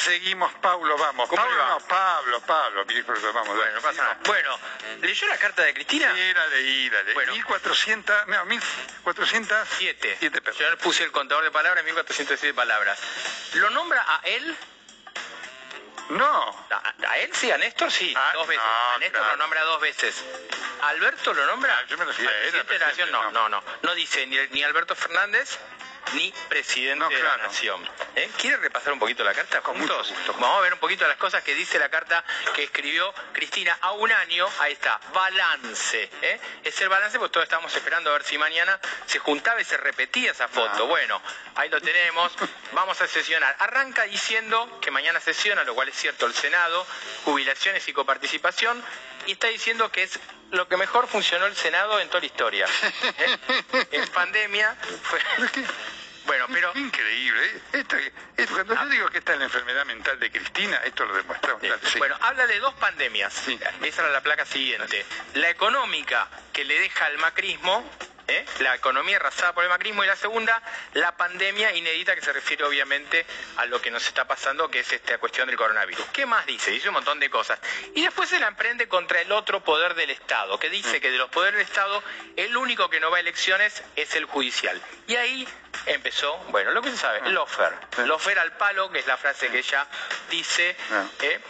Seguimos, Pablo, vamos. ¿Cómo Pablo, va? no, Pablo, Pablo, hijo, vamos. Bueno, no pasa nada. Bueno, ¿leyó la carta de Cristina? Sí, la leí, la leí. Bueno. 1400, no, 1400. Siete. Yo le puse el contador de palabras, 1407 palabras. ¿Lo nombra a él? No. A, a él sí, a Néstor sí, Ah, dos veces. no, a Néstor claro. lo nombra dos veces. ¿A ¿Alberto lo nombra? Ah, yo me refiero ¿Al a él, presidente presidente, No, no, no. No dice ni, ni Alberto Fernández ni presidente No, de la nación. ¿Eh? ¿Quiere repasar un poquito la carta Con juntos? mucho gusto. Vamos a ver un poquito las cosas que dice la carta que escribió Cristina a un año. Ahí está, balance. ¿eh? Es el balance, pues todos estábamos esperando a ver si mañana se juntaba y se repetía esa foto. Ah. Bueno, ahí lo tenemos. Vamos a sesionar. Arranca diciendo que mañana sesiona, lo cual es cierto, el Senado, jubilaciones y coparticipación. Y está diciendo que es lo que mejor funcionó el Senado en toda la historia. ¿eh? En pandemia fue... Bueno, pero... Increíble. Esto, esto- cuando yo digo que esta es la enfermedad mental de Cristina, esto lo demuestra. Sí. Sí. Bueno, habla de dos pandemias. Sí. Esa era la placa siguiente. La económica que le deja al macrismo, ¿eh? la economía arrasada por el macrismo, y la segunda, la pandemia inédita que se refiere obviamente a lo que nos está pasando, que es esta cuestión del coronavirus. ¿Qué más dice? Dice un montón de cosas. Y después se la emprende contra el otro poder del Estado, que dice Mm. que de los poderes del Estado, el único que no va a elecciones es el judicial. Y ahí empezó, bueno, lo que se sabe, el lofer. Ah. Sí. Lofer al palo, que es la frase que ella dice. ¿eh?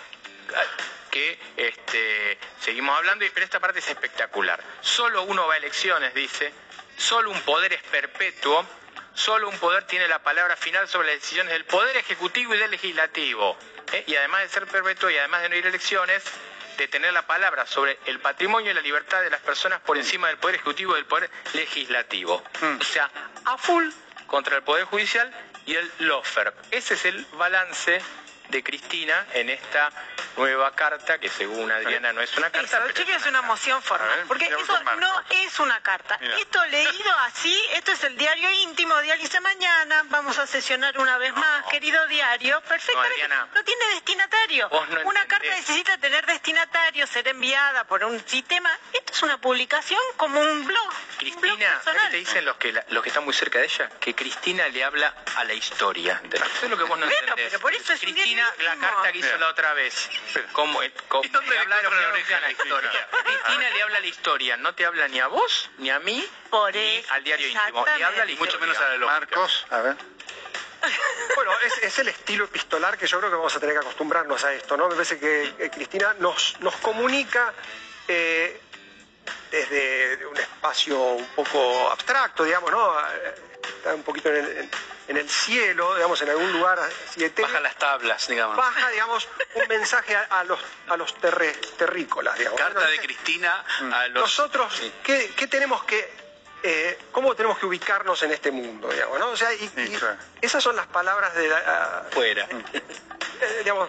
que este, seguimos hablando, y pero esta parte es espectacular. Solo uno va a elecciones, dice, solo un poder es perpetuo, solo un poder tiene la palabra final sobre las decisiones del poder ejecutivo y del legislativo. ¿eh? Y además de ser perpetuo y además de no ir a elecciones, de tener la palabra sobre el patrimonio y la libertad de las personas por encima del poder ejecutivo y del poder legislativo. Mm. O sea, a full contra el poder judicial y el lofer. Ese es el balance de Cristina en esta nueva carta, que según Adriana no es una carta. Eso, pero es una moción formal. Porque eso no es una carta. Mira. Esto leído así, esto es el diario íntimo, dialice mañana, vamos a sesionar una vez más, querido diario. Perfectamente. Adriana. No, tiene destinatario. No una entendés. carta necesita tener destinatario, ser enviada por un sistema. Esto es una publicación como un blog. un blog Cristina, ¿sabes personal. qué te dicen los que, la- los que están muy cerca de ella? Que Cristina le habla a la historia. Eso es lo que vos no Bueno, entendés. pero por eso es un Cristina, la carta que hizo la otra vez. Espera. ¿Cómo, cómo- ¿Y dónde le habla a los la historia. Cristina le habla a la historia, no te habla ni a vos, ni a mí, Por ni eso, al diario íntimo. Le habla a la historia. Mucho menos a la lógica. Marcos, a ver. Bueno, es, es el estilo epistolar que yo creo que vamos a tener que acostumbrarnos a esto, ¿no? Me parece que eh, Cristina nos, nos comunica eh, desde un espacio un poco abstracto, digamos, ¿no? Eh, Está un poquito en el, en- en el cielo, digamos, en algún lugar etéreo. Baja las tablas, digamos. Baja, digamos, un mensaje a, a los, a los terre- terrícolas, digamos. Carta de Cristina a los... Nosotros, Sí. ¿qué, qué tenemos que, eh, cómo tenemos que ubicarnos en este mundo, digamos, ¿no? O sea, y- Sí, y claro. esas son las palabras de la, Fuera. eh, digamos,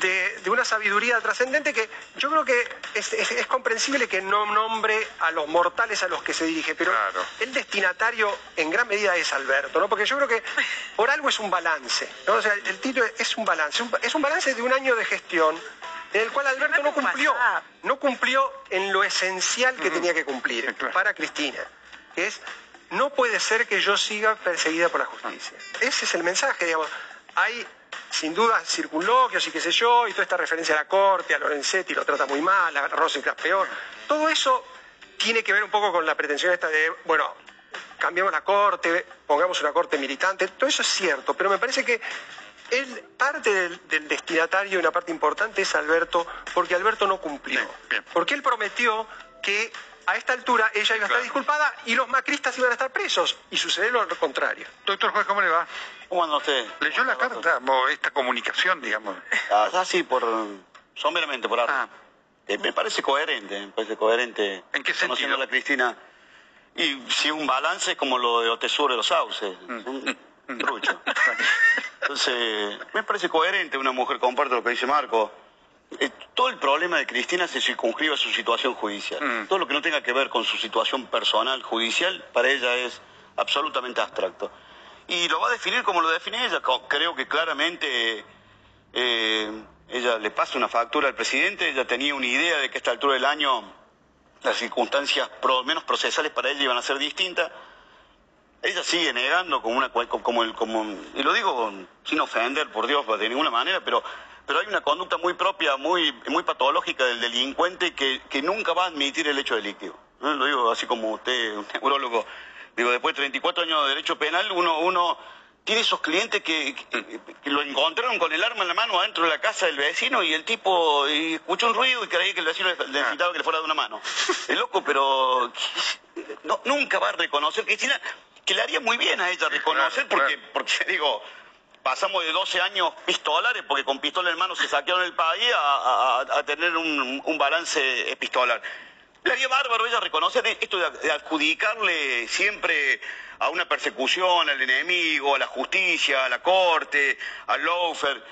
de, de una sabiduría trascendente que yo creo que es, es- es comprensible que no nombre a los mortales a los que se dirige, pero Claro. el destinatario en gran medida es Alberto, ¿no? Porque yo creo que por algo es un balance, ¿no? O sea, el título es un balance, un- es un balance de un año de gestión en el cual Alberto no cumplió, no cumplió en lo esencial que tenía que cumplir claro. para Cristina, que es no puede ser que yo siga perseguida por la justicia. Ese es el mensaje, digamos. Hay sin duda circunloquios y qué sé yo, y toda esta referencia a la corte, a Lorenzetti lo trata muy mal, a Rosencrantz peor. Todo eso tiene que ver un poco con la pretensión esta de, bueno, cambiamos la corte, pongamos una corte militante, todo eso es cierto, pero me parece que él, parte del, del destinatario y una parte importante es Alberto, porque Alberto no cumplió. Bien, bien. Porque él prometió que a esta altura ella iba a estar Claro. disculpada y los macristas iban a estar presos. Y sucedió lo contrario. Doctor juez, ¿cómo le va? ¿Cómo anda usted? ¿Leyó la carta? O esta comunicación, digamos. Ah, ah, sí, por, someramente, por arte. Ah. Eh, me parece coherente, me parece coherente. ¿En qué sentido? a la Cristina. Y si un balance es como lo de Otesur de los sauces, Mm. un trucho. Entonces, me parece coherente una mujer, comparte lo que dice Marco. Eh, todo el problema de Cristina se circunscribe a su situación judicial. Mm. Todo lo que no tenga que ver con su situación personal, judicial, para ella es absolutamente abstracto. Y lo va a definir como lo define ella. Creo que claramente eh, ella le pasa una factura al presidente, ella tenía una idea de que a esta altura del año las circunstancias pro- menos procesales para ella iban a ser distintas. Ella sigue negando como una como el como y lo digo sin ofender por Dios de ninguna manera, pero pero hay una conducta muy propia, muy muy patológica del delincuente que, que nunca va a admitir el hecho delictivo. Lo digo así como usted, un neurólogo, digo después de 34 años de derecho penal, uno uno tiene esos clientes que, que- que lo encontraron con el arma en la mano adentro de la casa del vecino y el tipo y escuchó un ruido y creía que el vecino le necesitaba que le fuera de una mano. Es loco, pero no, nunca va a reconocer. Cristina, que le haría muy bien a ella reconocer, porque digo, pasamos de 12 años pistolares, porque con pistola en mano se saquearon el país, a, a- a tener un, un balance epistolar. Haría bárbaro ella reconocer esto de, adjudicarle siempre a una persecución, al enemigo, a la justicia, a la corte, al lawfare.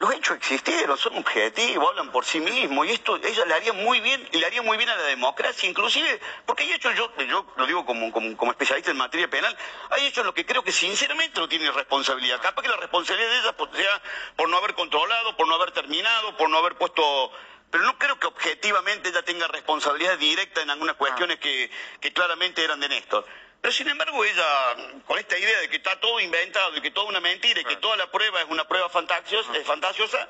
Los hechos existieron, son objetivos, hablan por sí mismos, y esto ella le haría muy bien, y le haría muy bien a la democracia, inclusive, porque hay hechos, yo, yo lo digo como, como, como especialista en materia penal, hay hechos en los que creo que sinceramente no tienen responsabilidad. Capaz que la responsabilidad de ella pues, sea por no haber controlado, por no haber terminado, por no haber puesto pero no creo que objetivamente ella tenga responsabilidad directa en algunas cuestiones que, que claramente eran de Néstor. Pero sin embargo ella, con esta idea de que está todo inventado y que toda una mentira y que toda la prueba es una prueba fantasiosa, eh, fantasiosa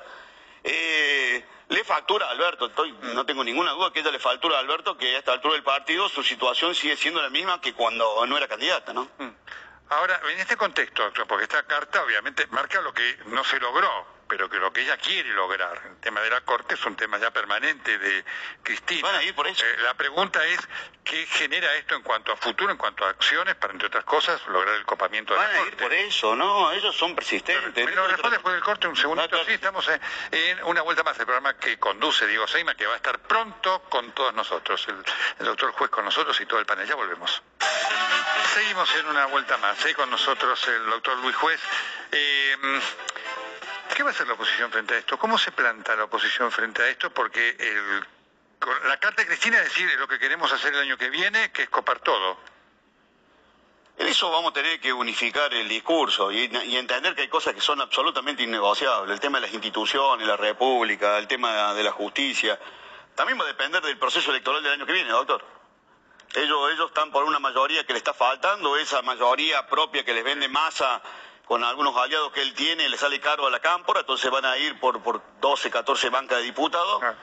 eh, le factura a Alberto. Estoy, no tengo ninguna duda que ella le factura a Alberto que a esta altura del partido su situación sigue siendo la misma que cuando no era candidata, ¿no? Mm. Ahora, en este contexto, porque esta carta obviamente marca lo que no se logró, pero que lo que ella quiere lograr. El tema de la Corte es un tema ya permanente de Cristina. Van a ir por eso. Eh, la pregunta es, ¿qué genera esto en cuanto a futuro, en cuanto a acciones, para, entre otras cosas, lograr el copamiento de Van la a Corte? ir por eso, ¿no? Ellos son persistentes. Responde después del corte, un segundito. Sí, estamos en, en una vuelta más. El programa que conduce Diego Seima, que va a estar pronto con todos nosotros. El, el doctor juez con nosotros y todo el panel. Ya volvemos. Seguimos en una vuelta más. ¿eh? Con nosotros el doctor Luis Juez. Eh, ¿Qué va a hacer la oposición frente a esto? ¿Cómo se planta la oposición frente a esto? Porque la carta de Cristina es decir, lo que queremos hacer el año que viene, que es copar todo. En eso vamos a tener que unificar el discurso y, y entender que hay cosas que son absolutamente innegociables. El tema de las instituciones, la república, el tema de la justicia. También va a depender del proceso electoral del año que viene, doctor. Ellos, ellos están por una mayoría que le está faltando, esa mayoría propia que les vende masa con algunos aliados que él tiene, le sale caro a la cámpora, entonces van a ir por, por 12, 14 bancas de diputados. Ah.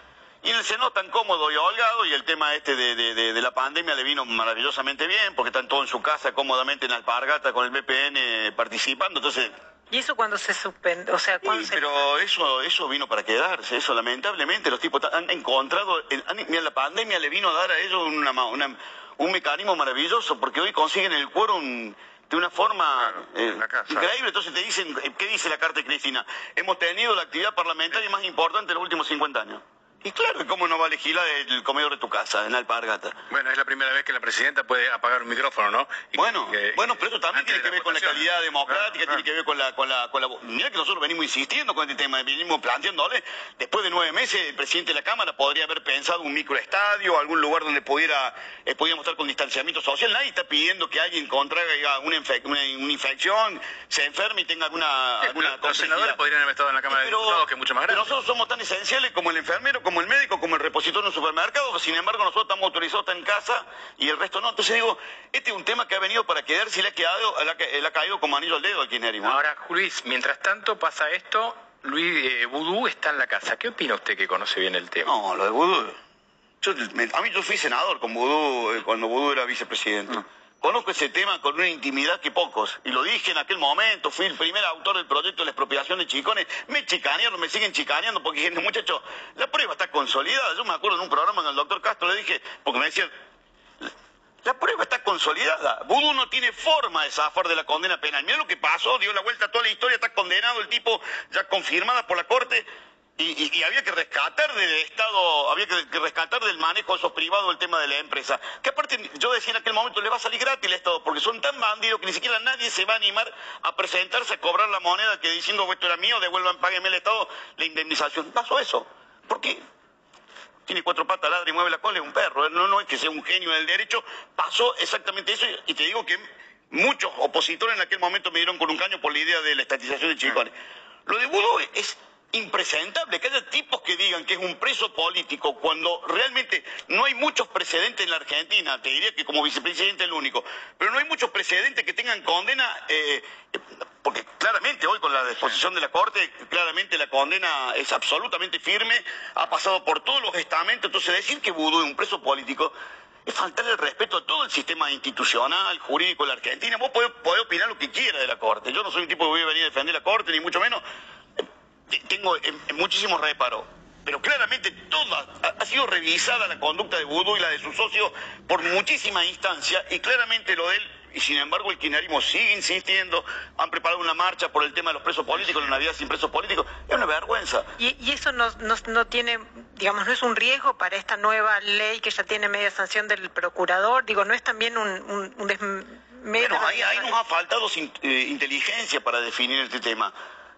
Y en el Senado tan cómodo y holgado, y el tema este de, de- de- de la pandemia le vino maravillosamente bien, porque están todos en su casa cómodamente en alpargata con el VPN participando, entonces... ¿Y eso cuando se suspende? O sea, Sí, ¿cuándo se... pero eso eso vino para quedarse, eso lamentablemente los tipos han encontrado, han- mira, la pandemia le vino a dar a ellos una ma- una- un mecanismo maravilloso, porque hoy consiguen el quórum de una forma Claro, eh, en casa. increíble, entonces te dicen, ¿qué dice la Carta de Cristina? Hemos tenido la actividad parlamentaria más importante de los últimos 50 años. Y claro, ¿cómo no va a legislar el comedor de tu casa, en Alpargata? Bueno, es la primera vez que la presidenta puede apagar un micrófono, ¿no? Y Bueno, que- bueno, pero eso también tiene que ver con la calidad democrática, Claro, tiene que ver con la, con la, con la... Que nosotros venimos insistiendo con este tema, venimos planteándole, después de nueve meses el presidente de la Cámara podría haber pensado un microestadio, algún lugar donde pudiera, eh, pudiéramos estar con distanciamiento social, nadie está pidiendo que alguien contraiga una, una, una infección, se enferme y tenga alguna... Sí, alguna pero los senadores podrían haber estado en la Cámara de Diputados, que es mucho más pero grande. nosotros somos tan esenciales como el enfermero, como el médico, como el repositorio en un supermercado, sin embargo nosotros estamos autorizados en casa y el resto no. Entonces digo, este es un tema que ha venido para quedarse y le ha, quedado, le ha, caído como anillo al dedo al kirchnerismo. Ahora, Luis, mientras tanto pasa esto, Luis eh, Vudú está en la casa. ¿Qué opina usted que conoce bien el tema? No, lo de Vudú. Yo, me- a mí yo fui senador con Vudú eh, cuando Vudú era vicepresidente. Conozco ese tema con una intimidad que pocos. Y lo dije en aquel momento, fui el primer autor del proyecto de la expropiación de chicones. Me chicanearon, me siguen chicaneando porque dijeron, muchachos, la prueba está consolidada. Yo me acuerdo en un programa con el doctor Castro, le dije, porque me decían, la prueba está consolidada. Vudú no tiene forma de zafar de la condena penal. Mira lo que pasó, dio la vuelta a toda la historia, está condenado el tipo, ya confirmada por la corte. Y, había que rescatar del Estado, había que, rescatar del manejo de esos privados el tema de la empresa. Que aparte, yo decía en aquel momento, le va a salir gratis al Estado, porque son tan bandidos que ni siquiera nadie se va a animar a presentarse a cobrar la moneda que diciendo, esto era mío, devuelvan, páguenme el Estado la indemnización. Pasó eso. ¿Por qué? tiene cuatro patas, ladra y mueve la cola, es un perro. No, es que sea un genio del derecho. Pasó exactamente eso y te digo que muchos opositores en aquel momento me dieron con un caño por la idea de la estatización de Chiricones. Lo de Budo es impresentable que haya tipos que digan que es un preso político cuando realmente no hay muchos precedentes en la Argentina, te diría que como vicepresidente el único, pero no hay muchos precedentes que tengan condena, eh, porque claramente hoy con la disposición de la Corte, claramente la condena es absolutamente firme, ha pasado por todos los estamentos, entonces decir que Vudú es un preso político es faltarle el respeto a todo el sistema institucional, jurídico de la Argentina. Vos podés, podés opinar lo que quiera de la Corte. Yo no soy un tipo que voy a venir a defender la Corte, ni mucho menos. Tengo eh, muchísimos reparos. Pero claramente toda ha, sido revisada la conducta de Vudú y la de sus socios por muchísimas instancias y claramente lo de él, y sin embargo el kirchnerismo sigue insistiendo, han preparado una marcha por el tema de los presos políticos, la Navidad sin presos políticos, es una vergüenza. Y, y eso no, no, no tiene, digamos, no es un riesgo para esta nueva ley que ya tiene media sanción del procurador. Digo, no es también un, un, un desmedro, Bueno, ahí, ahí nos ha faltado sin- eh, inteligencia para definir este tema.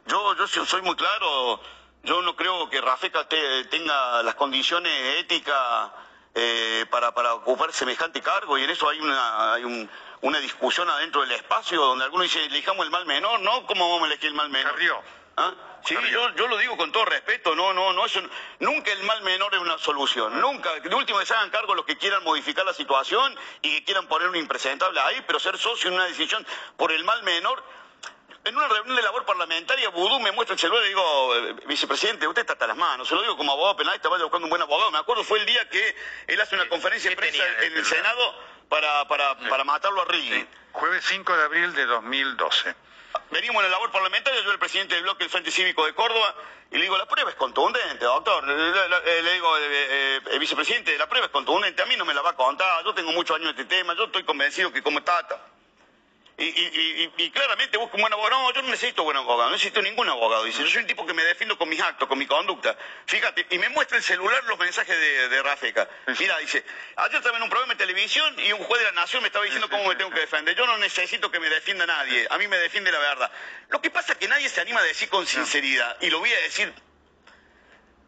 Yo, yo so- soy muy claro, yo no creo que Rafeca te- tenga las condiciones éticas eh, para, para ocupar semejante cargo y en eso hay una, hay un- una discusión adentro del espacio donde algunos dicen, elijamos el mal menor, ¿no? ¿Cómo vamos a elegir el mal menor? Carrió. ¿Ah? Sí, yo, yo lo digo con todo respeto, no, no, no, eso, nunca el mal menor es una solución, nunca, de último que se hagan cargo los que quieran modificar la situación y que quieran poner un impresentable ahí, pero ser socio en una decisión por el mal menor. En una reunión de labor parlamentaria, Vudú me muestra el celular y digo, eh, vicepresidente, usted está hasta las manos, se lo digo como abogado penalista, vaya buscando un buen abogado. Me acuerdo fue el día que él hace una conferencia de ¿qué prensa tenía en el? Senado para, para, para matarlo a Riggi. Jueves 5 de abril de 2012. Venimos en la labor parlamentaria, yo el presidente del bloque del Frente Cívico de Córdoba, y le digo, la prueba es contundente, doctor. Le, le- le digo, eh, eh, eh, vicepresidente, la prueba es contundente, a mí no me la va a contar, yo tengo muchos años en este tema, yo estoy convencido que como Tata. Y, y- y- y- claramente busco un buen abogado. No, yo no necesito buen abogado, no necesito ningún abogado. Dice, yo soy un tipo que me defiendo con mis actos, con mi conducta. Fíjate, y me muestra el celular los mensajes de, de Rafeca. Mira, dice, ayer estaba en un programa de televisión y un juez de la nación me estaba diciendo cómo me tengo que defender. Yo no necesito que me defienda nadie, a mí me defiende la verdad. Lo que pasa es que nadie se anima a decir con sinceridad, y lo voy a decir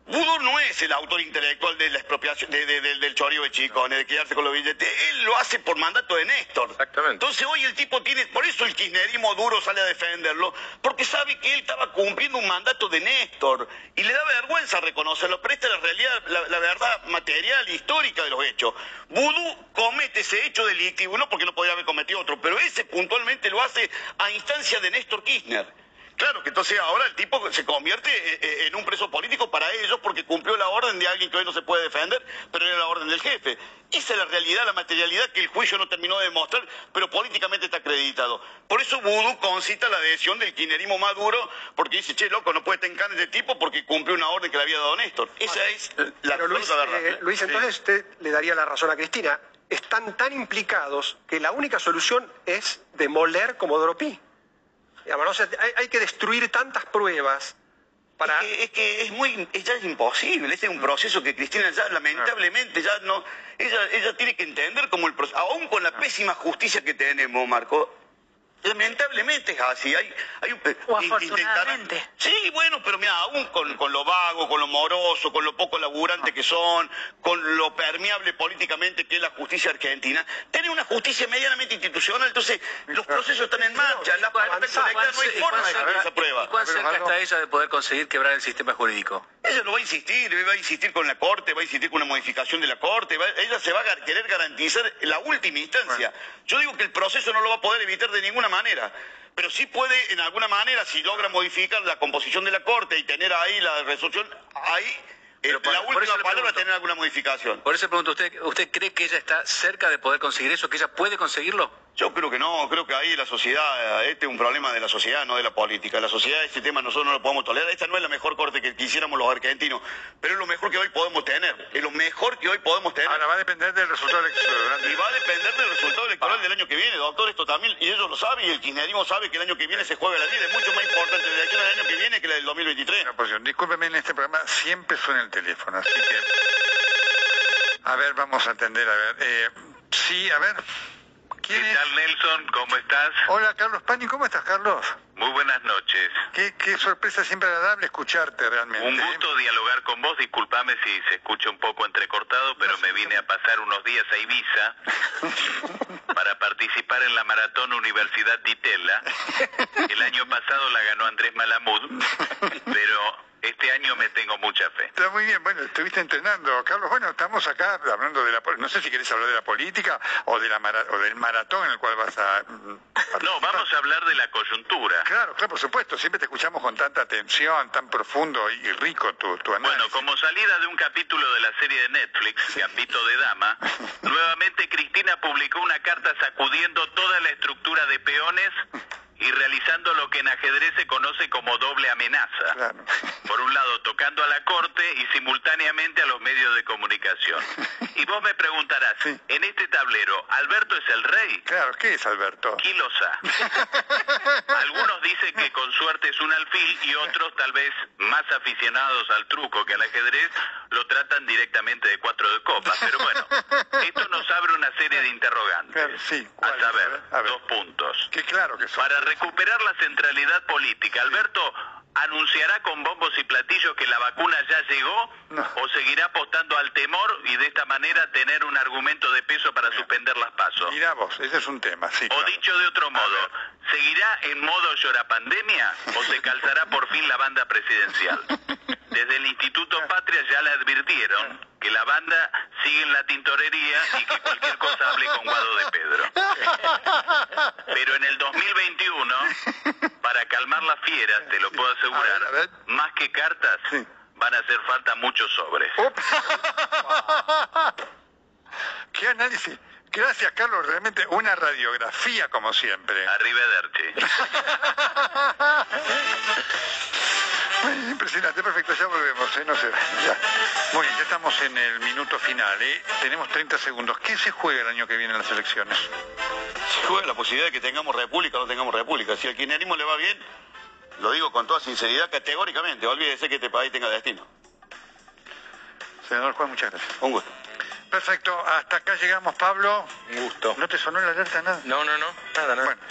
Vudú no es el autor intelectual de la expropiación de- de- del- del chorio de Chicones, de quedarse con los billetes. Él lo hace por mandato de Néstor. Exactamente. Entonces hoy el tipo tiene, por eso el kirchnerismo duro sale a defenderlo, porque sabe que él estaba cumpliendo un mandato de Néstor y le da vergüenza reconocerlo, pero esta es la realidad, la, la verdad material, histórica de los hechos. Vudú comete ese hecho delictivo, no porque no podría haber cometido otro, pero ese puntualmente lo hace a instancia de Néstor Kirchner. Claro que entonces ahora el tipo se convierte eh, eh, en un preso político para ellos porque cumplió la orden de alguien que hoy no se puede defender, pero era la orden del jefe. Esa es la realidad, la materialidad que el juicio no terminó de demostrar, pero políticamente está acreditado. Por eso Vudú concita la adhesión del kirchnerismo maduro, porque dice, che, loco, no puede tener de este tipo porque cumplió una orden que le había dado Néstor. Esa es la Pero Luis, eh. Luis, entonces usted le daría la razón a Cristina. Están tan implicados que la única solución es demoler Comodoro Pi. Digamos, ¿no? O sea, hay, hay que destruir tantas pruebas para... Es que, es que es muy, es- ya es imposible, este es un proceso que Cristina ya lamentablemente ya no, ella, ella tiene que entender como el proceso, aún con la pésima justicia que tenemos, Marco, lamentablemente es así, hay, hay un... O afortunadamente. intentarán- Sí, bueno, pero mira, aún con, con lo vago, con lo moroso, con lo poco laburante que son, con lo permeable políticamente que es la justicia argentina, tiene una justicia medianamente institucional, entonces los procesos están en marcha, la prueba está colectada, no hay forma de cambiar esa prueba. ¿Y cuán cerca está ella de poder conseguir quebrar el sistema jurídico? Ella lo va a insistir, va a insistir con la Corte, va a insistir con una modificación de la Corte, va- ella se va a querer garantizar la última instancia. Yo digo que el proceso no lo va a poder evitar de ninguna manera, pero sí puede, en alguna manera, si logra modificar la composición de la Corte y tener ahí la resolución, ahí eh, Pero por- la por eso última palabra pregunto. tener alguna modificación. Por eso le pregunto, ¿usted, ¿usted cree que ella está cerca de poder conseguir eso? ¿Que ella puede conseguirlo? Yo creo que no, creo que ahí la sociedad, este es un problema de la sociedad, no de la política. La sociedad, este tema nosotros no lo podemos tolerar. Esta no es la mejor corte que quisiéramos los argentinos, pero es lo mejor que hoy podemos tener. Es lo mejor que hoy podemos tener. Ahora va a depender del resultado electoral. Y va a depender del resultado electoral del año que viene, doctor, esto también, y ellos lo saben, y el kirchnerismo sabe que el año que viene se juega la vida, es mucho más importante la elección del año que viene que la del 2023. Una posición. Discúlpeme, en este programa siempre suena el teléfono, así que... A ver, vamos a atender, a ver. Eh, sí, a ver. ¿Quién ¿Qué es? tal, Nelson? ¿Cómo estás? Hola, Carlos Pani, ¿cómo estás, Carlos? Muy buenas noches. Qué, qué sorpresa siempre agradable escucharte realmente. Un ¿eh? gusto dialogar con vos. Disculpame si se escucha un poco entrecortado, pero me vine a pasar unos días a Ibiza para participar en la maratón Universidad de Itela. El año pasado la ganó Andrés Malamud, pero este año me tengo mucha fe. Está muy bien, bueno, estuviste entrenando, Carlos. Bueno, estamos acá hablando de la... No sé si querés hablar de la política o, de la mara- o del maratón en el cual vas a... mm, No, vamos a hablar de la coyuntura. Claro, claro, por supuesto. Siempre te escuchamos con tanta atención, tan profundo y rico tu, tu análisis. Bueno, como salida de un capítulo de la serie de Netflix, Capito de Dama, nuevamente Cristina publicó una carta sacudiendo toda la estructura de peones y realizando lo que en ajedrez se conoce como doble amenaza. Claro. Por un lado, tocando a la corte y simultáneamente a los medios de comunicación. Y vos me preguntarás, Sí. en este tablero, ¿Alberto es el rey? Claro, ¿qué es Alberto? Kilosa. Algunos dicen que con suerte es un alfil y otros, tal vez más aficionados al truco que al ajedrez, lo tratan directamente de cuatro de copas. Pero bueno, esto nos abre una serie de interrogantes. Claro, sí, A saber, a ver. dos puntos. Que claro que son. Para recuperar la centralidad política, Alberto anunciará con bombos y platillos que la vacuna ya llegó No. o seguirá apostando al temor y de esta manera tener un argumento de peso para suspender las pasos. Mirá vos, ese es un tema, sí. O claro. dicho de otro modo, ¿seguirá en modo llorapandemia o se calzará por fin la banda presidencial? Desde el Instituto Patria ya le advirtieron que la banda sigue en la tintorería y que cualquier cosa hable con Guado. Pero en el 2021, para calmar las fieras, te lo puedo asegurar, A ver, a ver. más que cartas, Sí. van a hacer falta muchos sobres. ¿Qué análisis? Gracias, Carlos. Realmente una radiografía, como siempre. Arrivederci. Impresionante, perfecto, ya volvemos, ¿eh? no sé. Ya. Muy bien, ya estamos en el minuto final, ¿eh? tenemos 30 segundos. ¿Qué se juega el año que viene en las elecciones? Se juega la posibilidad de que tengamos república o no tengamos república. Si al kirchnerismo le va bien, lo digo con toda sinceridad, categóricamente, olvídese que este país tenga destino. Senador Juan, muchas gracias. Un gusto. Perfecto, hasta acá llegamos, Pablo. Un gusto. ¿No te sonó la alerta nada? No, no, no, nada, nada. Bueno,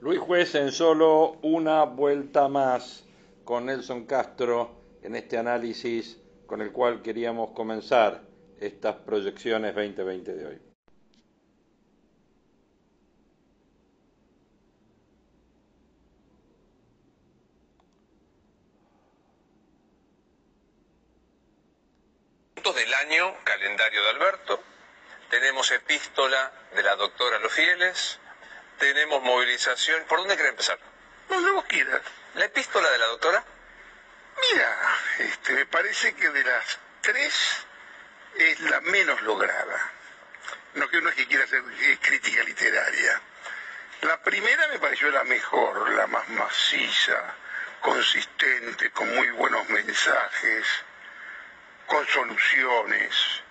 Luis Juez en solo una vuelta más con Nelson Castro en este análisis con el cual queríamos comenzar estas proyecciones 2020 de hoy. Del año, calendario de Alberto, tenemos epístola de la doctora Los Fieles, tenemos movilización. ¿Por dónde quiere empezar? Donde vos quieras. ¿La epístola de la doctora? Mira, este, me parece que de las tres es la menos lograda. No que uno es que quiera hacer crítica literaria. La primera me pareció la mejor, la más maciza, consistente, con muy buenos mensajes, con soluciones,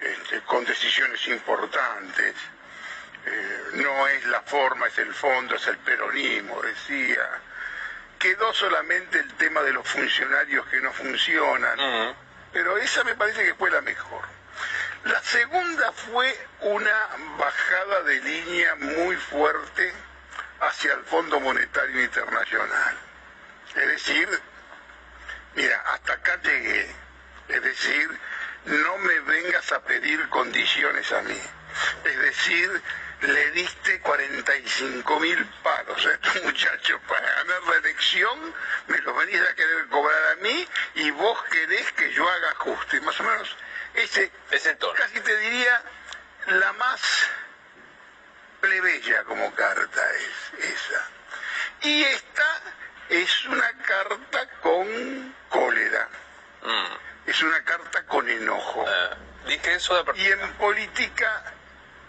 este, con decisiones importantes. Eh, no es la forma, es el fondo, es el peronismo, decía. Quedó solamente el tema de los funcionarios que no funcionan, pero esa me parece que fue la mejor. La segunda fue una bajada de línea muy fuerte hacia el Fondo Monetario Internacional. Es decir, mira, hasta acá llegué. Es decir, no me vengas a pedir condiciones a mí. Es decir, le diste 45 mil palos a estos muchachos para ganar la elección, me los venís a querer cobrar a mí y vos querés que yo haga ajuste. Más o menos, ese, Ese tono. casi te diría la más plebeya como carta es esa. Y esta es una carta con cólera, Mm. Es una carta con enojo. Eh, dije eso de Y en política,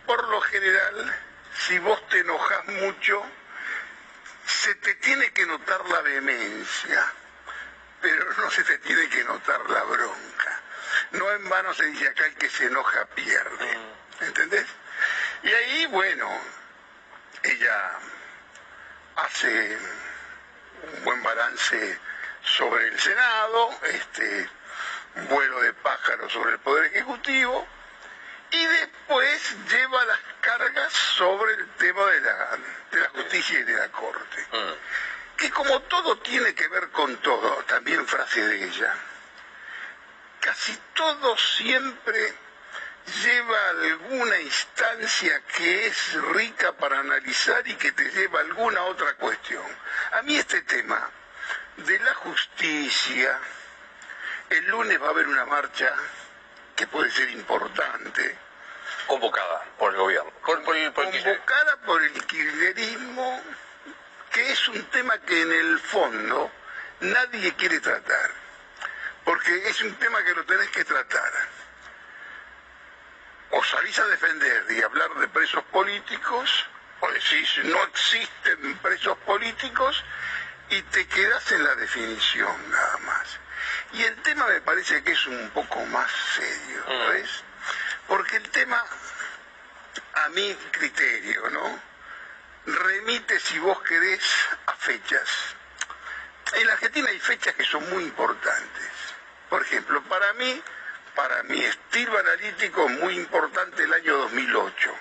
por lo general, si vos te enojas mucho, se te tiene que notar la vehemencia, pero no se te tiene que notar la bronca. No en vano se dice acá el que se enoja pierde. ¿Entendés? Y ahí, bueno, ella hace un buen balance sobre el Senado, este vuelo de pájaros sobre el Poder Ejecutivo, y después lleva las cargas sobre el tema de la, de la justicia y de la Corte. Que como todo tiene que ver con todo, también frase de ella, casi todo siempre lleva alguna instancia que es rica para analizar y que te lleva a alguna otra cuestión. A mí este tema de la justicia, el lunes va a haber una marcha que puede ser importante. Convocada por el gobierno. convocada por el kirchnerismo, que es un tema que en el fondo nadie quiere tratar. Porque es un tema que lo tenés que tratar o salís a defender y hablar de presos políticos, o decís no existen presos políticos, y te quedás en la definición nada más. Y el tema me parece que es un poco más serio, ¿sabes? Porque el tema, a mi criterio, ¿no? Remite, si vos querés, a fechas. En la Argentina hay fechas que son muy importantes. Por ejemplo, para mí, para mi estilo analítico muy importante el año 2008,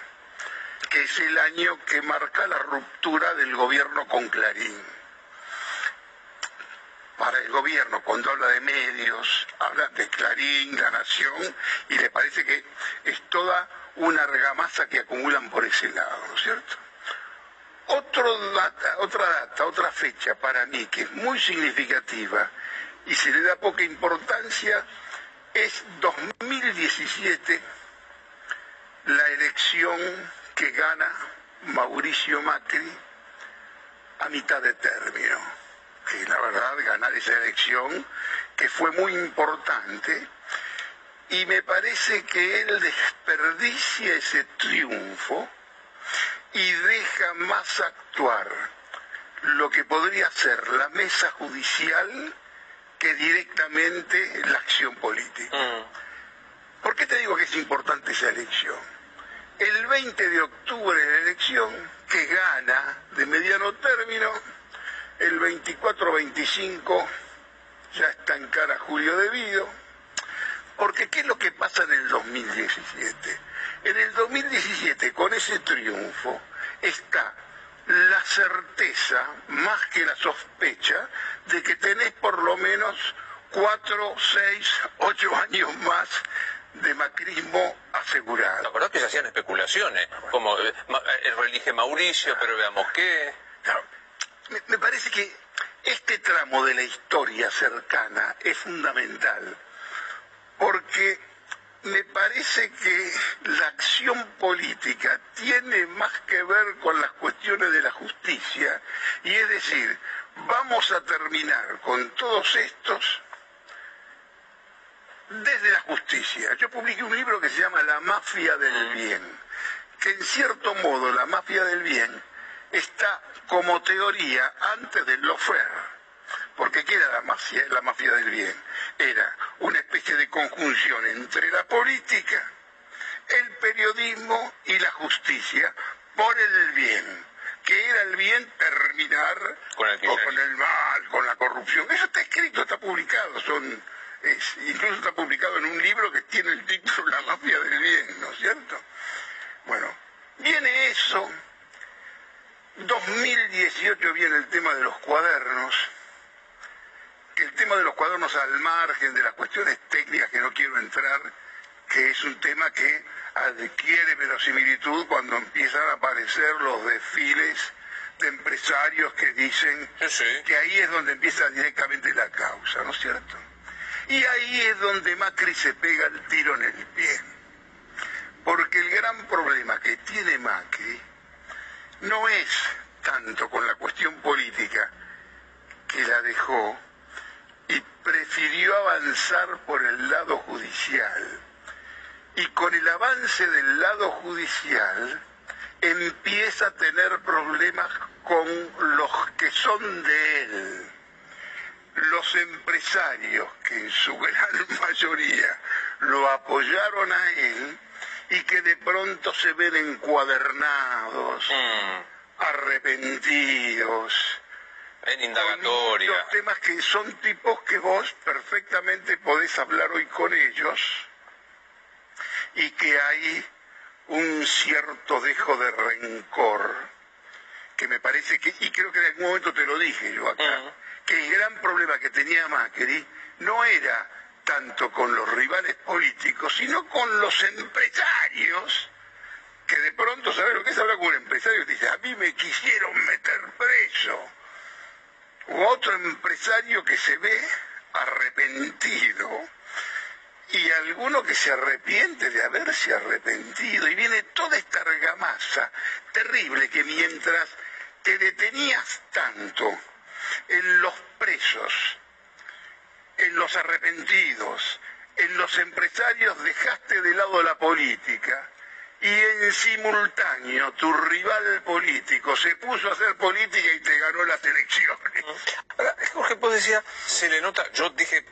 que es el año que marca la ruptura del gobierno con Clarín. Para el gobierno, cuando habla de medios, habla de Clarín, La Nación, y le parece que es toda una argamasa que acumulan por ese lado, ¿no es cierto? Otro data, otra data, otra fecha para mí que es muy significativa y se le da poca importancia es 2017 la elección que gana Mauricio Macri a mitad de término. Que la verdad ganar esa elección, que fue muy importante, y me parece que él desperdicia ese triunfo y deja más actuar lo que podría ser la mesa judicial que directamente la acción política. ¿Por qué te digo que es importante esa elección? El 20 de octubre de la elección, que gana de mediano término, el 24-25 ya está en cara Julio Debido, porque ¿qué es lo que pasa en el 2017? En el 2017, con ese triunfo, está la certeza, más que la sospecha, de que tenés por lo menos cuatro, seis, ocho años más de macrismo asegurado. La verdad que se hacían especulaciones, como eh, eh elige Mauricio, pero veamos qué. Me, parece que este tramo de la historia cercana es fundamental, porque me parece que la acción política tiene más que ver con las cuestiones de la justicia, y es decir, vamos a terminar con todos estos desde la justicia. Yo publiqué un libro que se llama La mafia del bien, que en cierto modo la mafia del bien está como teoría antes del lawfare. Porque ¿qué era la mafia, la mafia del bien? Era una especie de conjunción entre la política, el periodismo y la justicia por el bien que era el bien terminar con el, con el mal, con la corrupción. Eso está escrito, está publicado, son es, incluso está publicado en un libro que tiene el título La mafia del bien, ¿no es cierto? Bueno, viene eso, 2018 viene el tema de los cuadernos, que el tema de los cuadernos al margen de las cuestiones técnicas que no quiero entrar, que es un tema que adquiere verosimilitud cuando empiezan a aparecer los desfiles de empresarios que dicen que ahí es donde empieza directamente la causa, ¿no es cierto? Y ahí es donde Macri se pega el tiro en el pie. Porque el gran problema que tiene Macri no es tanto con la cuestión política que la dejó y prefirió avanzar por el lado judicial y con el avance del lado judicial empieza a tener problemas con los que son de él. Los empresarios que en su gran mayoría lo apoyaron a él y que de pronto se ven encuadernados, Mm. arrepentidos, En indagatoria. los temas que son tipos que vos perfectamente podés hablar hoy con ellos y que hay un cierto dejo de rencor que me parece que, y creo que en algún momento te lo dije yo acá, que el gran problema que tenía Macri no era tanto con los rivales políticos, sino con los empresarios que de pronto, ¿sabes lo que es hablar con un empresario? Que dice, a mí me quisieron meter preso u otro empresario que se ve arrepentido y alguno que se arrepiente de haberse arrepentido y viene toda esta argamasa terrible que mientras te detenías tanto en los presos, en los arrepentidos, en los empresarios dejaste de lado la política y en simultáneo tu rival político se puso a hacer política y te ganó las elecciones. Ahora, Jorge Pos decía, se le nota, yo dije,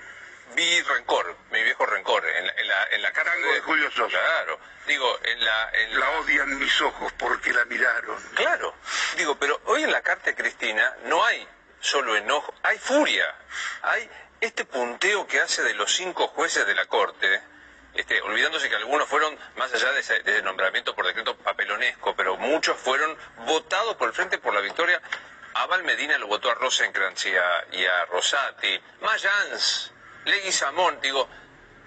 vi rencor, mi viejo rencor, en, la- en la, en la cara Tango de Julio Sosa. Claro, digo, en la... En La odian mis ojos porque la miraron. Claro, digo, pero hoy en la carta de Cristina no hay solo enojo, hay furia, hay este punteo que hace de los cinco jueces de la Corte, este, olvidándose que algunos fueron, más allá de ese, de ese nombramiento por decreto papelonesco, pero muchos fueron votados por el Frente por la Victoria. Abal Medina lo votó a Rosenkrantz y a, y a Rosati, Mayans, Leguizamón, digo,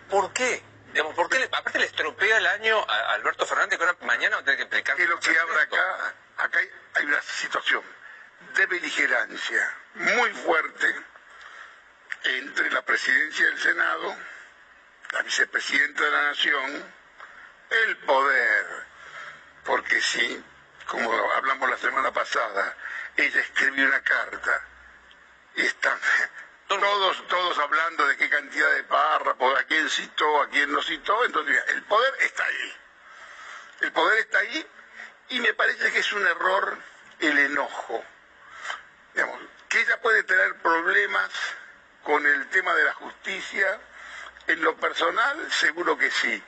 ¿por qué? Digamos, ¿por qué le- aparte le estropea el año a Alberto Fernández que ahora mañana va a tener que explicar que lo que esto? acá, acá hay, hay una situación de beligerancia muy fuerte entre la presidencia del Senado, la vicepresidenta de la Nación, el poder, porque si, como hablamos la semana pasada, ella escribió una carta y están todos, todos hablando de qué cantidad de párrafos, a quién citó, a quién no citó, entonces mira, el poder está ahí. El poder está ahí y me parece que es un error el enojo. Digamos, que ella puede tener problemas con el tema de la justicia, en lo personal seguro que sí.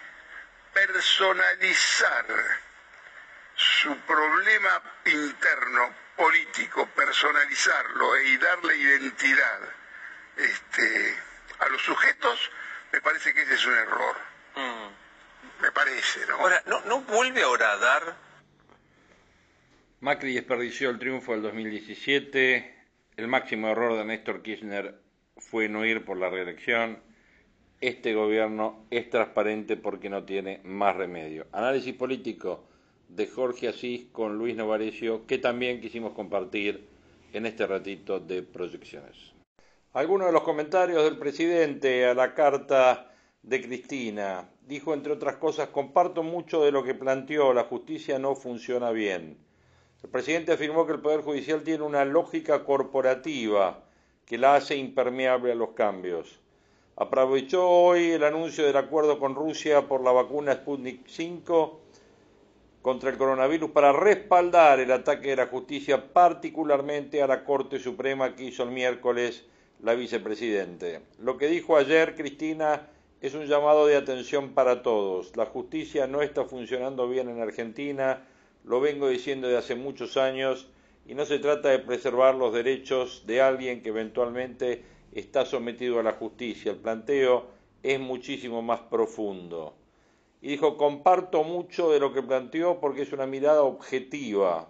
Personalizar su problema interno político, personalizarlo y darle identidad este, a los sujetos, me parece que ese es un error. Me parece, ¿no? Ahora, ¿no, ¿no vuelve ahora a dar Macri desperdició el triunfo del 2017. El máximo error de Néstor Kirchner fue no ir por la reelección. Este gobierno es transparente porque no tiene más remedio. Análisis político de Jorge Asís con Luis Novarecio, que también quisimos compartir en este ratito de proyecciones. Algunos de los comentarios del presidente a la carta de Cristina. Dijo, entre otras cosas, comparto mucho de lo que planteó, la justicia no funciona bien. El presidente afirmó que el Poder Judicial tiene una lógica corporativa que la hace impermeable a los cambios. Aprovechó hoy el anuncio del acuerdo con Rusia por la vacuna Sputnik 5 contra el coronavirus para respaldar el ataque de la justicia, particularmente a la Corte Suprema que hizo el miércoles la vicepresidente. Lo que dijo ayer Cristina es un llamado de atención para todos. La justicia no está funcionando bien en Argentina, lo vengo diciendo de hace muchos años, y no se trata de preservar los derechos de alguien que eventualmente está sometido a la justicia. El planteo es muchísimo más profundo. Y dijo, comparto mucho de lo que planteó porque es una mirada objetiva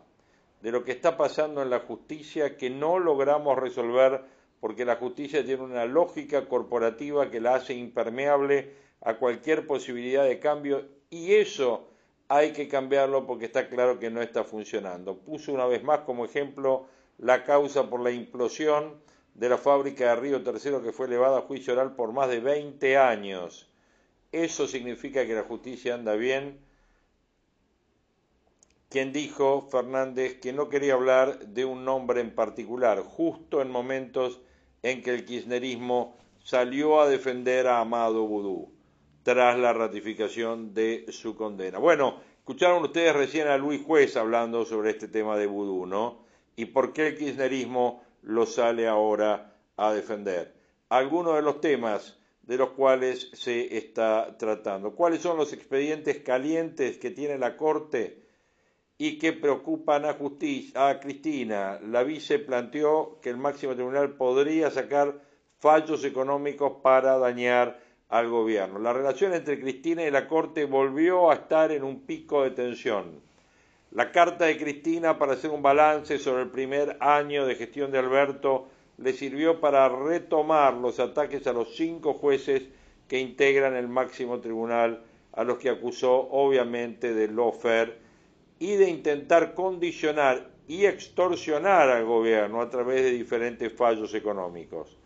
de lo que está pasando en la justicia que no logramos resolver porque la justicia tiene una lógica corporativa que la hace impermeable a cualquier posibilidad de cambio y eso hay que cambiarlo porque está claro que no está funcionando. Puso una vez más como ejemplo la causa por la implosión de la fábrica de Río Tercero que fue elevada a juicio oral por más de 20 años. Eso significa que la justicia anda bien. Quien dijo, Fernández, que no quería hablar de un nombre en particular, justo en momentos en que el kirchnerismo salió a defender a Amado Vudú tras la ratificación de su condena. Bueno, Escucharon ustedes recién a Luis Juez hablando sobre este tema de vudú, ¿no? Y por qué el kirchnerismo lo sale ahora a defender. Algunos de los temas de los cuales se está tratando. ¿Cuáles son los expedientes calientes que tiene la Corte y que preocupan a, justicia, a Cristina? La vice planteó que el máximo tribunal podría sacar fallos económicos para dañar al gobierno. La relación entre Cristina y la Corte volvió a estar en un pico de tensión. La carta de Cristina para hacer un balance sobre el primer año de gestión de Alberto le sirvió para retomar los ataques a los cinco jueces que integran el máximo tribunal, a los que acusó obviamente de lofer y de intentar condicionar y extorsionar al gobierno a través de diferentes fallos económicos.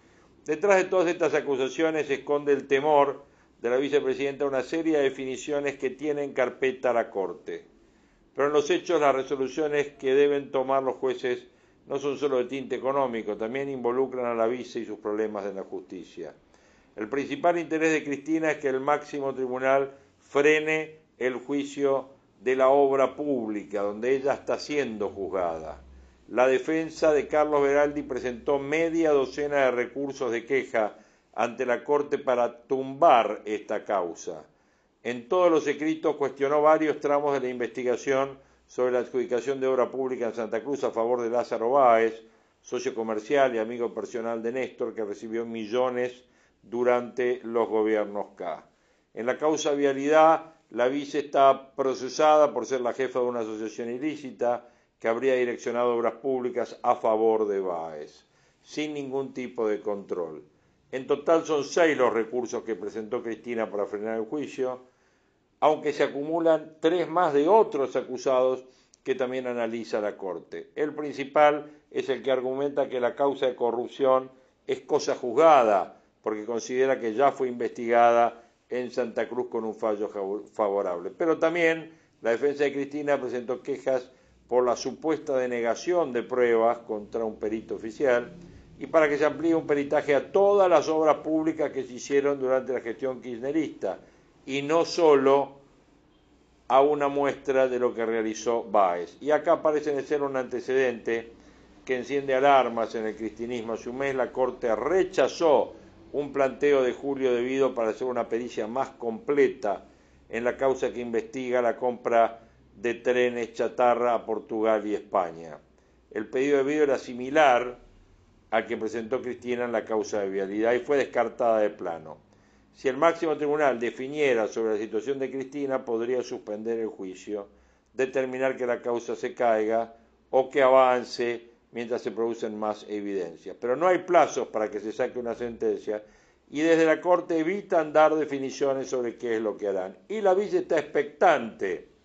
Detrás de todas estas acusaciones se esconde el temor de la vicepresidenta a una serie de definiciones que tiene en carpeta la Corte. Pero en los hechos las resoluciones que deben tomar los jueces no son solo de tinte económico, también involucran a la vice y sus problemas en la justicia. El principal interés de Cristina es que el máximo tribunal frene el juicio de la obra pública, donde ella está siendo juzgada. La defensa de Carlos Veraldi presentó media docena de recursos de queja ante la Corte para tumbar esta causa. En todos los escritos cuestionó varios tramos de la investigación sobre la adjudicación de obra pública en Santa Cruz a favor de Lázaro Báez, socio comercial y amigo personal de Néstor, que recibió millones durante los gobiernos K. En la causa vialidad, la vice está procesada por ser la jefa de una asociación ilícita que habría direccionado obras públicas a favor de Báez, sin ningún tipo de control. En total son seis los recursos que presentó Cristina para frenar el juicio, aunque se acumulan tres más de otros acusados que también analiza la Corte. El principal es el que argumenta que la causa de corrupción es cosa juzgada, porque considera que ya fue investigada en Santa Cruz con un fallo favorable. Pero también la defensa de Cristina presentó quejas por la supuesta denegación de pruebas contra un perito oficial y para que se amplíe un peritaje a todas las obras públicas que se hicieron durante la gestión kirchnerista, y no solo a una muestra de lo que realizó Báez. Y acá parece ser un antecedente que enciende alarmas en el cristianismo. Hace un mes la Corte rechazó un planteo de Julio debido para hacer una pericia más completa en la causa que investiga la compra de trenes chatarra a Portugal y España. El pedido de Vido era similar al que presentó Cristina en la causa de vialidad y fue descartada de plano. Si el máximo tribunal definiera sobre la situación de Cristina, podría suspender el juicio, determinar que la causa se caiga o que avance mientras se producen más evidencias. Pero no hay plazos para que se saque una sentencia y desde la Corte evitan dar definiciones sobre qué es lo que harán. Y la Villa está expectante.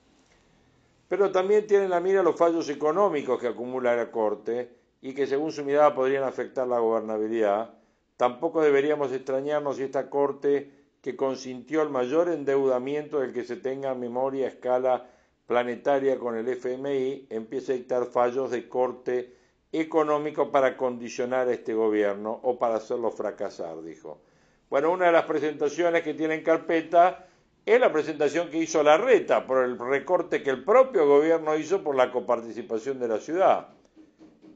Pero también tienen la mira los fallos económicos que acumula la Corte y que según su mirada podrían afectar la gobernabilidad Tampoco deberíamos extrañarnos si esta Corte, que consintió el mayor endeudamiento del que se tenga memoria a escala planetaria con el FMI, empiece a dictar fallos de corte económico para condicionar a este gobierno o para hacerlo fracasar, dijo. Bueno, una de las presentaciones que tiene en carpeta es la presentación que hizo la reta por el recorte que el propio gobierno hizo por la coparticipación de la ciudad.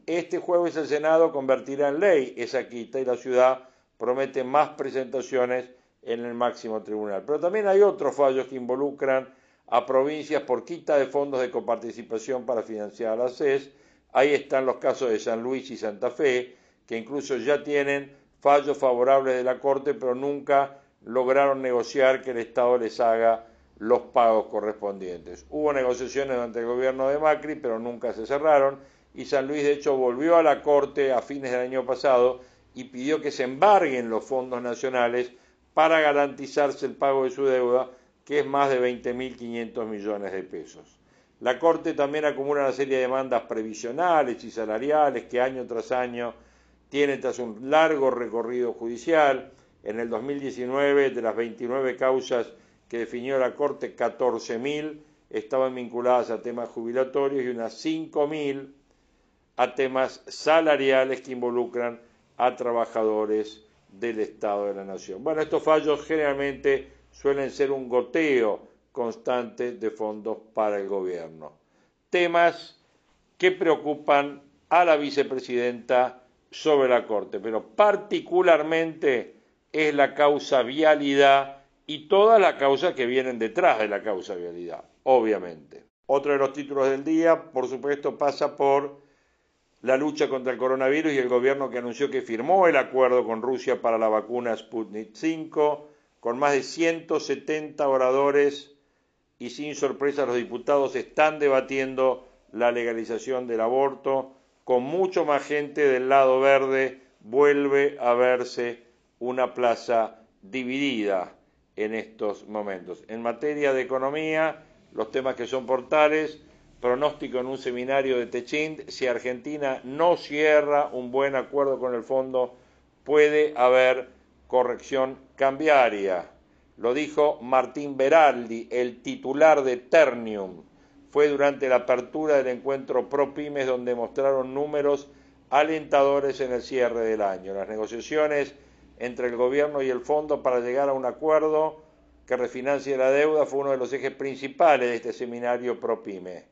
Este jueves el Senado convertirá en ley esa quita y la ciudad promete más presentaciones en el máximo tribunal. Pero también hay otros fallos que involucran a provincias por quita de fondos de coparticipación para financiar a la CES. Ahí están los casos de San Luis y Santa Fe, que incluso ya tienen fallos favorables de la Corte, pero nunca lograron negociar que el Estado les haga los pagos correspondientes. Hubo negociaciones durante el gobierno de Macri, pero nunca se cerraron y San Luis de hecho volvió a la Corte a fines del año pasado y pidió que se embarguen los fondos nacionales para garantizarse el pago de su deuda, que es más de 20.500 millones de pesos. La Corte también acumula una serie de demandas previsionales y salariales que año tras año tienen tras un largo recorrido judicial. En el 2019, de las 29 causas que definió la Corte, 14.000 estaban vinculadas a temas jubilatorios y unas 5.000 a temas salariales que involucran a trabajadores del Estado de la Nación. Bueno, estos fallos generalmente suelen ser un goteo constante de fondos para el gobierno. Temas que preocupan a la vicepresidenta sobre la Corte, pero particularmente es la causa vialidad y todas las causas que vienen detrás de la causa vialidad, obviamente. Otro de los títulos del día, por supuesto, pasa por la lucha contra el coronavirus y el gobierno que anunció que firmó el acuerdo con Rusia para la vacuna Sputnik V, con más de 170 oradores y sin sorpresa los diputados están debatiendo la legalización del aborto, con mucho más gente del lado verde vuelve a verse una plaza dividida en estos momentos. En materia de economía, los temas que son portales, pronóstico en un seminario de Techint, si Argentina no cierra un buen acuerdo con el fondo, puede haber corrección cambiaria. Lo dijo Martín Beraldi, el titular de Ternium. Fue durante la apertura del encuentro ProPymes donde mostraron números alentadores en el cierre del año. Las negociaciones entre el gobierno y el fondo para llegar a un acuerdo que refinancie la deuda fue uno de los ejes principales de este seminario ProPyme.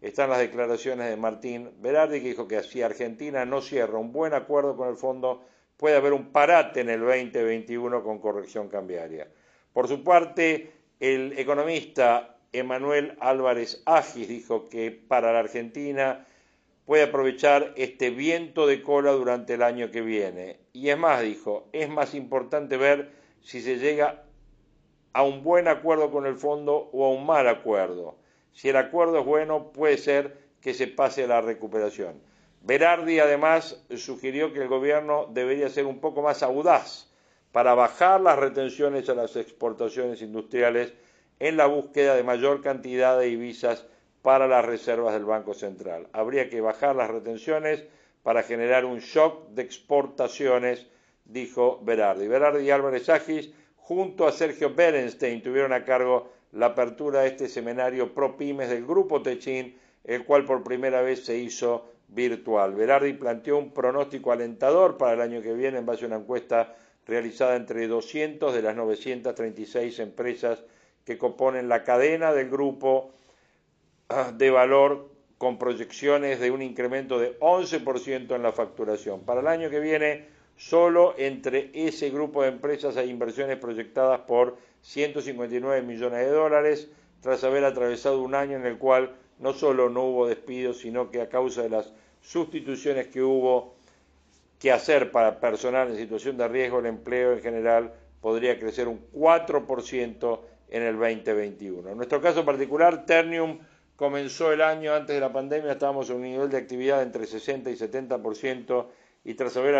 Están las declaraciones de Martín Berardi que dijo que si Argentina no cierra un buen acuerdo con el fondo puede haber un parate en el 2021 con corrección cambiaria. Por su parte, el economista Emanuel Álvarez Agis dijo que para la Argentina puede aprovechar este viento de cola durante el año que viene. Y es más, dijo, es más importante ver si se llega a un buen acuerdo con el fondo o a un mal acuerdo. Si el acuerdo es bueno, puede ser que se pase a la recuperación. Berardi además sugirió que el gobierno debería ser un poco más audaz para bajar las retenciones a las exportaciones industriales en la búsqueda de mayor cantidad de divisas para las reservas del Banco Central. Habría que bajar las retenciones para generar un shock de exportaciones, dijo Berardi. Berardi y Álvarez Agis, junto a Sergio Berenstein, tuvieron a cargo la apertura de este seminario Pro Pymes del Grupo Techín, el cual por primera vez se hizo virtual. Berardi planteó un pronóstico alentador para el año que viene en base a una encuesta realizada entre 200 de las 936 empresas que componen la cadena del grupo de valor con proyecciones de un incremento de 11% en la facturación. Para el año que viene, solo entre ese grupo de empresas hay inversiones proyectadas por 159 millones de dólares, tras haber atravesado un año en el cual no solo no hubo despidos, sino que a causa de las sustituciones que hubo que hacer para personal en situación de riesgo, el empleo en general podría crecer un 4% en el 2021. En nuestro caso particular, Ternium comenzó el año antes de la pandemia, estábamos en un nivel de actividad entre 60 y 70% y tras haber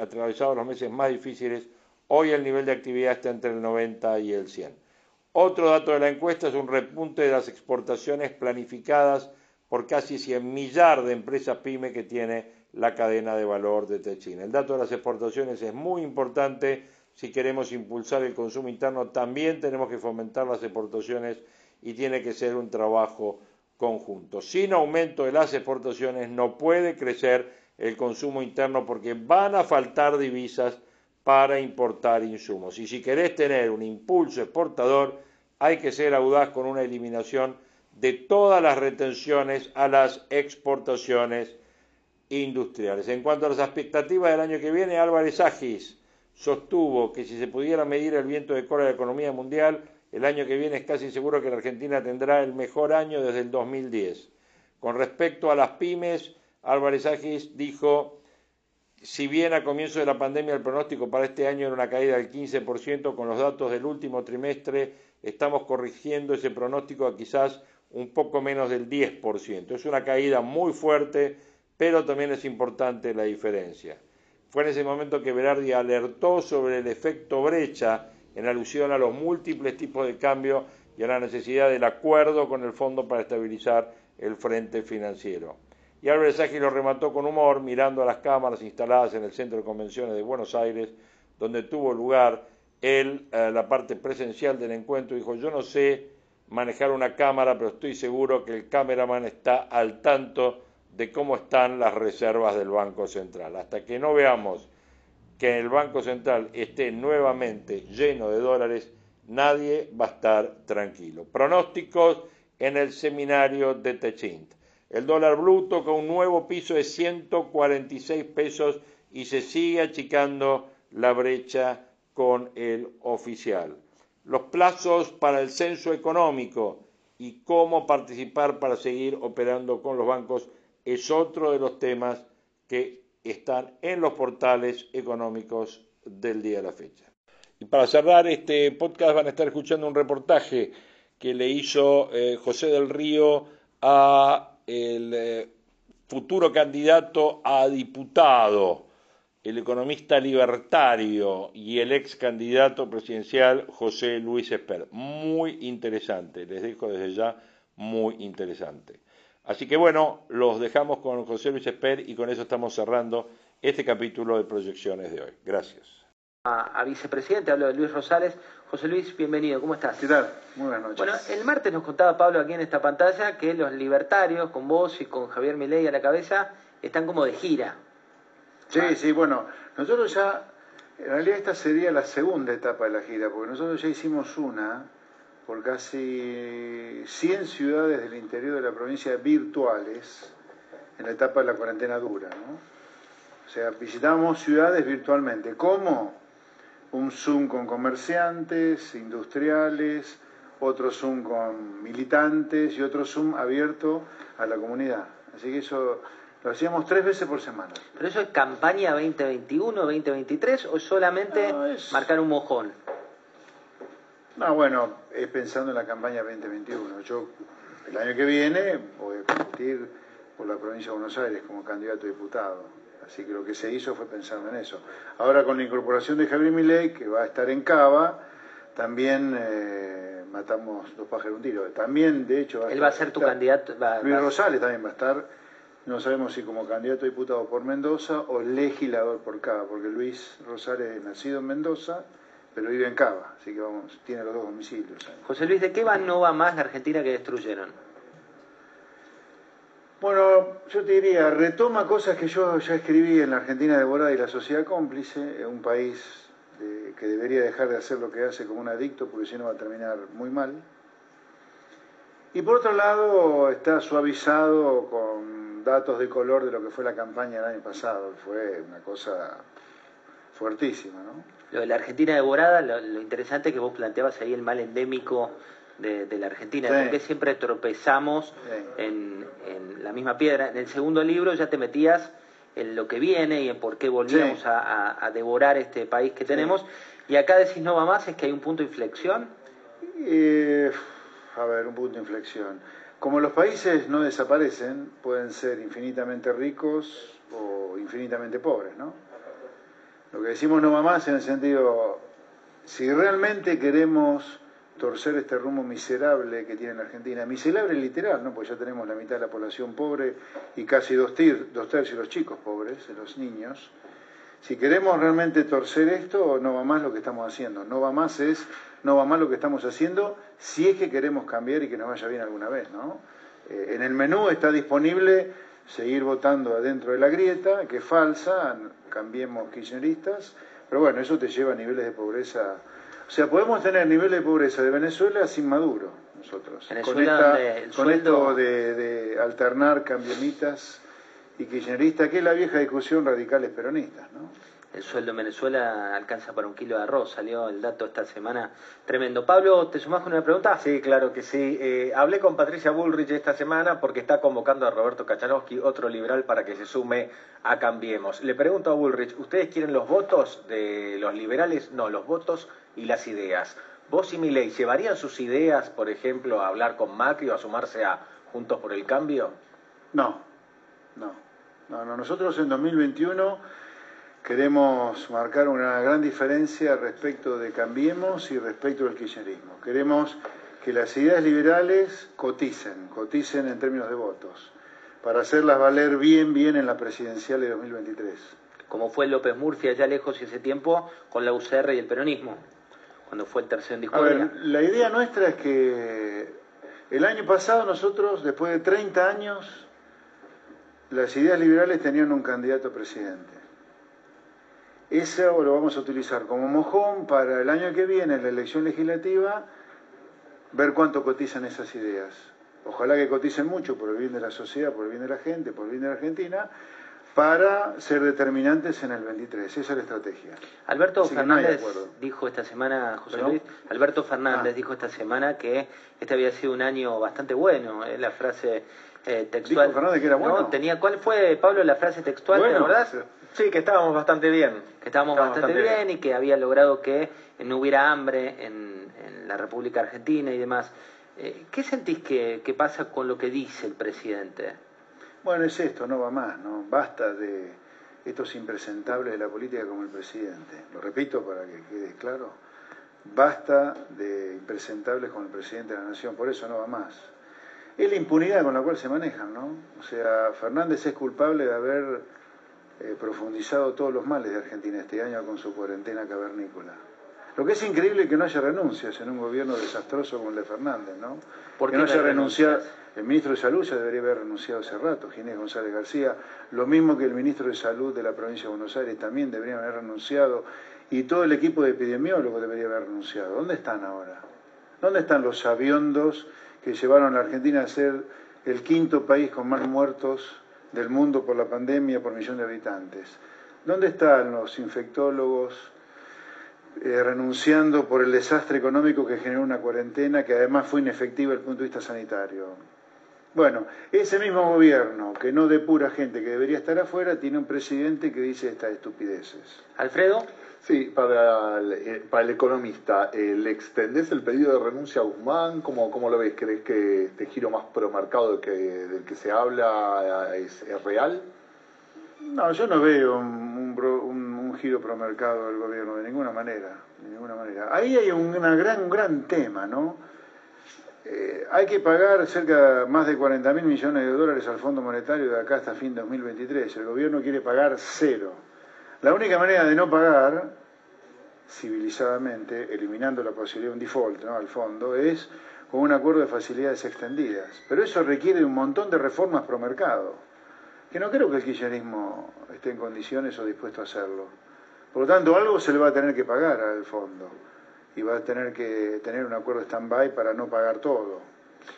atravesado los meses más difíciles, hoy el nivel de actividad está entre el 90 y el 100. Otro dato de la encuesta es un repunte de las exportaciones planificadas por casi 100 millar de empresas pyme que tiene la cadena de valor de Techin. El dato de las exportaciones es muy importante si queremos impulsar el consumo interno, también tenemos que fomentar las exportaciones y tiene que ser un trabajo conjunto. Sin aumento de las exportaciones no puede crecer el consumo interno porque van a faltar divisas para importar insumos. Y si querés tener un impulso exportador, hay que ser audaz con una eliminación de todas las retenciones a las exportaciones industriales. En cuanto a las expectativas del año que viene, Álvarez Agis sostuvo que si se pudiera medir el viento de cola de la economía mundial, el año que viene es casi seguro que la Argentina tendrá el mejor año desde el 2010. Con respecto a las pymes, Álvarez Agis dijo, si bien a comienzo de la pandemia el pronóstico para este año era una caída del 15%, con los datos del último trimestre estamos corrigiendo ese pronóstico a quizás un poco menos del 10%. Es una caída muy fuerte, pero también es importante la diferencia. Fue en ese momento que Berardi alertó sobre el efecto brecha en alusión a los múltiples tipos de cambio y a la necesidad del acuerdo con el fondo para estabilizar el frente financiero. Y Álvarez Sagi lo remató con humor mirando a las cámaras instaladas en el Centro de Convenciones de Buenos Aires, donde tuvo lugar eh, la parte presencial del encuentro, dijo, yo no sé manejar una cámara, pero estoy seguro que el cameraman está al tanto de cómo están las reservas del Banco Central. Hasta que no veamos que el Banco Central esté nuevamente lleno de dólares, nadie va a estar tranquilo. Pronósticos en el seminario de Techint. El dólar bruto con un nuevo piso de 146 pesos y se sigue achicando la brecha con el oficial. Los plazos para el censo económico y cómo participar para seguir operando con los bancos es otro de los temas que están en los portales económicos del día de la fecha. Y para cerrar este podcast van a estar escuchando un reportaje que le hizo eh, José del Río a el eh, futuro candidato a diputado, el economista libertario y el ex candidato presidencial José Luis Esper. Muy interesante, les dejo desde ya muy interesante. Así que bueno, los dejamos con José Luis Esper y con eso estamos cerrando este capítulo de proyecciones de hoy. Gracias. A, vicepresidente, hablo de Luis Rosales. José Luis, bienvenido, ¿cómo estás? ¿Qué tal? Muy buenas noches. Bueno, el martes nos contaba Pablo aquí en esta pantalla que los libertarios, con vos y con Javier Milei a la cabeza, están como de gira. Sí, sí, bueno, nosotros ya, en realidad esta sería la segunda etapa de la gira, porque nosotros ya hicimos una por casi 100 ciudades del interior de la provincia virtuales en la etapa de la cuarentena dura. ¿no? O sea, visitamos ciudades virtualmente. ¿Cómo? Un Zoom con comerciantes, industriales, otro Zoom con militantes y otro Zoom abierto a la comunidad. Así que eso lo hacíamos tres veces por semana. ¿Pero eso es campaña 2021, 2023 o solamente marcar un mojón? No, bueno, es pensando en la campaña 2021. Yo el año que viene voy a competir por la provincia de Buenos Aires como candidato a diputado. Así que lo que se hizo fue pensando en eso. Ahora con la incorporación de Javier Milei, que va a estar en Cava, también eh, matamos dos pájaros un tiro. También, de hecho... Él va a ser tu candidato. Luis Rosales también va a estar, no sabemos si como candidato a diputado por Mendoza o legislador por Cava, porque Luis Rosales es nacido en Mendoza pero vive en Cava, así que vamos, tiene los dos domicilios. José Luis, ¿de qué va no va más la Argentina que destruyeron? Bueno, yo te diría, retoma cosas que yo ya escribí en la Argentina devorada y la sociedad cómplice, un país que debería dejar de hacer lo que hace como un adicto, porque si no va a terminar muy mal. Y por otro lado, está suavizado con datos de color de lo que fue la campaña del año pasado, fue una cosa fuertísima, ¿no? Lo de la Argentina devorada, lo, interesante es que vos planteabas ahí el mal endémico de, la Argentina, porque siempre tropezamos en, la misma piedra. En el segundo libro ya te metías en lo que viene y en por qué volvíamos a, devorar este país que tenemos. Y acá decís no va más, es que hay un punto de inflexión. Eh, a ver, un punto de inflexión. Como los países no desaparecen, pueden ser infinitamente ricos o infinitamente pobres, ¿no? Lo que decimos no va más en el sentido, si realmente queremos torcer este rumbo miserable que tiene la Argentina, miserable literal, ¿no? Pues ya tenemos la mitad de la población pobre y casi dos, dos tercios de los chicos pobres, de los niños. Si queremos realmente torcer esto, no va más lo que estamos haciendo. No va más es, no va más lo que estamos haciendo si es que queremos cambiar y que nos vaya bien alguna vez, ¿no? Eh, en el menú está disponible seguir votando adentro de la grieta, que es falsa, cambiemos kirchneristas, pero bueno, eso te lleva a niveles de pobreza. O sea, podemos tener niveles de pobreza de Venezuela sin Maduro, nosotros. con, con esto de, de, alternar cambiemitas y kirchneristas, que es la vieja discusión radicales peronistas, ¿no? El sueldo en Venezuela alcanza para un kilo de arroz. Salió el dato esta semana tremendo. Pablo, ¿te sumás con una pregunta? Sí, claro que sí. Eh, hablé con Patricia Bullrich esta semana porque está convocando a Roberto Kachanowski, otro liberal, para que se sume a Cambiemos. Le pregunto a Bullrich, ¿ustedes quieren los votos de los liberales? No, los votos y las ideas. ¿Vos y Milei llevarían sus ideas, por ejemplo, a hablar con Macri o a sumarse a Juntos por el Cambio? No, no. No, no. Nosotros en 2021 Queremos marcar una gran diferencia respecto de Cambiemos y respecto del kirchnerismo. Queremos que las ideas liberales coticen, coticen en términos de votos, para hacerlas valer bien, bien en la presidencial de 2023. Como fue López Murcia allá lejos y ese tiempo con la UCR y el peronismo, cuando fue el tercero en discordia. la idea nuestra es que el año pasado nosotros, después de 30 años, las ideas liberales tenían un candidato a presidente eso lo vamos a utilizar como mojón para el año que viene, en la elección legislativa, ver cuánto cotizan esas ideas. Ojalá que coticen mucho por el bien de la sociedad, por el bien de la gente, por el bien de la Argentina, para ser determinantes en el 23. Esa es la estrategia. Alberto Fernández dijo esta semana, José Luis, Alberto Fernández ah. dijo esta semana que este había sido un año bastante bueno. ¿eh? La frase eh, textual. ¿Dijo Fernández que era bueno? tenía, ¿Cuál fue, Pablo, la frase textual? Bueno, ¿verdad? Sí, que estábamos bastante bien. Que estábamos, bastante, bien, y que había logrado que no hubiera hambre en, la República Argentina y demás. Eh, ¿Qué sentís que, que pasa con lo que dice el presidente? Bueno, es esto, no va más, ¿no? Basta de estos impresentables de la política como el presidente. Lo repito para que quede claro. Basta de impresentables como el presidente de la Nación, por eso no va más. Es la impunidad con la cual se manejan, ¿no? O sea, Fernández es culpable de haber eh, profundizado todos los males de Argentina este año con su cuarentena cavernícola. Lo que es increíble es que no haya renuncias en un gobierno desastroso como el de Fernández, ¿no? Porque no haya renunciado. El ministro de Salud ya debería haber renunciado hace rato, Ginés González García, lo mismo que el ministro de Salud de la provincia de Buenos Aires también debería haber renunciado, y todo el equipo de epidemiólogos debería haber renunciado. ¿Dónde están ahora? ¿Dónde están los aviondos que llevaron a la Argentina a ser el quinto país con más muertos del mundo por la pandemia por millón de habitantes? ¿Dónde están los infectólogos, eh, renunciando por el desastre económico que generó una cuarentena que además fue inefectiva desde el punto de vista sanitario. Bueno, ese mismo gobierno que no depura gente que debería estar afuera tiene un presidente que dice estas estupideces. Alfredo. Sí, para el, eh, el economista, ¿le extendés el pedido de renuncia a Guzmán? ¿Cómo, cómo lo ves? ¿Crees que este giro más promarcado que, del que se habla es, real? No, yo no veo un, giro promercado del gobierno de ninguna manera, de ninguna manera. Ahí hay un, gran, un gran tema, ¿no? Eh, hay que pagar cerca más de 40 mil millones de dólares al Fondo Monetario de acá hasta fin de 2023. El gobierno quiere pagar cero. La única manera de no pagar, civilizadamente, eliminando la posibilidad de un default ¿no? al fondo, es con un acuerdo de facilidades extendidas. Pero eso requiere un montón de reformas pro mercado, que no creo que el kirchnerismo esté en condiciones o dispuesto a hacerlo. Por lo tanto, algo se le va a tener que pagar al fondo y va a tener que tener un acuerdo stand-by para no pagar todo.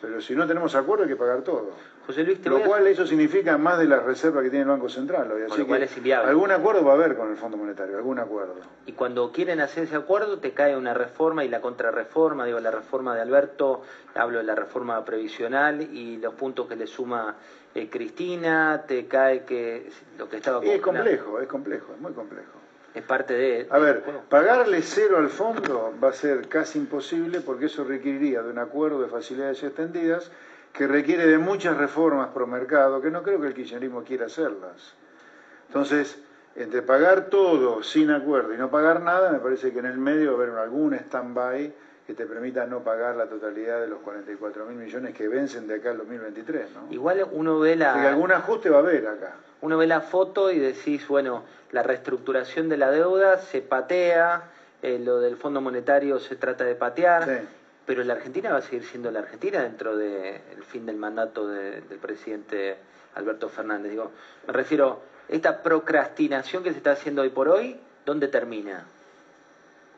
Pero si no tenemos acuerdo hay que pagar todo. José Luis, Lo cual eso significa más de las reservas que tiene el Banco Central. Así que es inviable. Algún acuerdo va a haber con el Fondo Monetario, algún acuerdo. Y cuando quieren hacer ese acuerdo te cae una reforma y la contrarreforma, digo, la reforma de Alberto, hablo de la reforma previsional y los puntos que le suma eh, Cristina, te cae que lo que estaba... Es complejo, es complejo, es muy complejo. Es parte de... A ver, pagarle cero al fondo va a ser casi imposible porque eso requeriría de un acuerdo de facilidades extendidas que requiere de muchas reformas pro mercado, que no creo que el kirchnerismo quiera hacerlas. Entonces, entre pagar todo sin acuerdo y no pagar nada, me parece que en el medio va a haber algún stand-by que te permita no pagar la totalidad de los 44 mil millones que vencen de acá al 2023. ¿no? Igual uno ve la... algún ajuste va a haber acá. Uno ve la foto y decís, bueno, la reestructuración de la deuda se patea, eh, lo del Fondo Monetario se trata de patear, pero la Argentina va a seguir siendo la Argentina dentro del fin del mandato del presidente Alberto Fernández. Digo, me refiero, esta procrastinación que se está haciendo hoy por hoy, ¿dónde termina?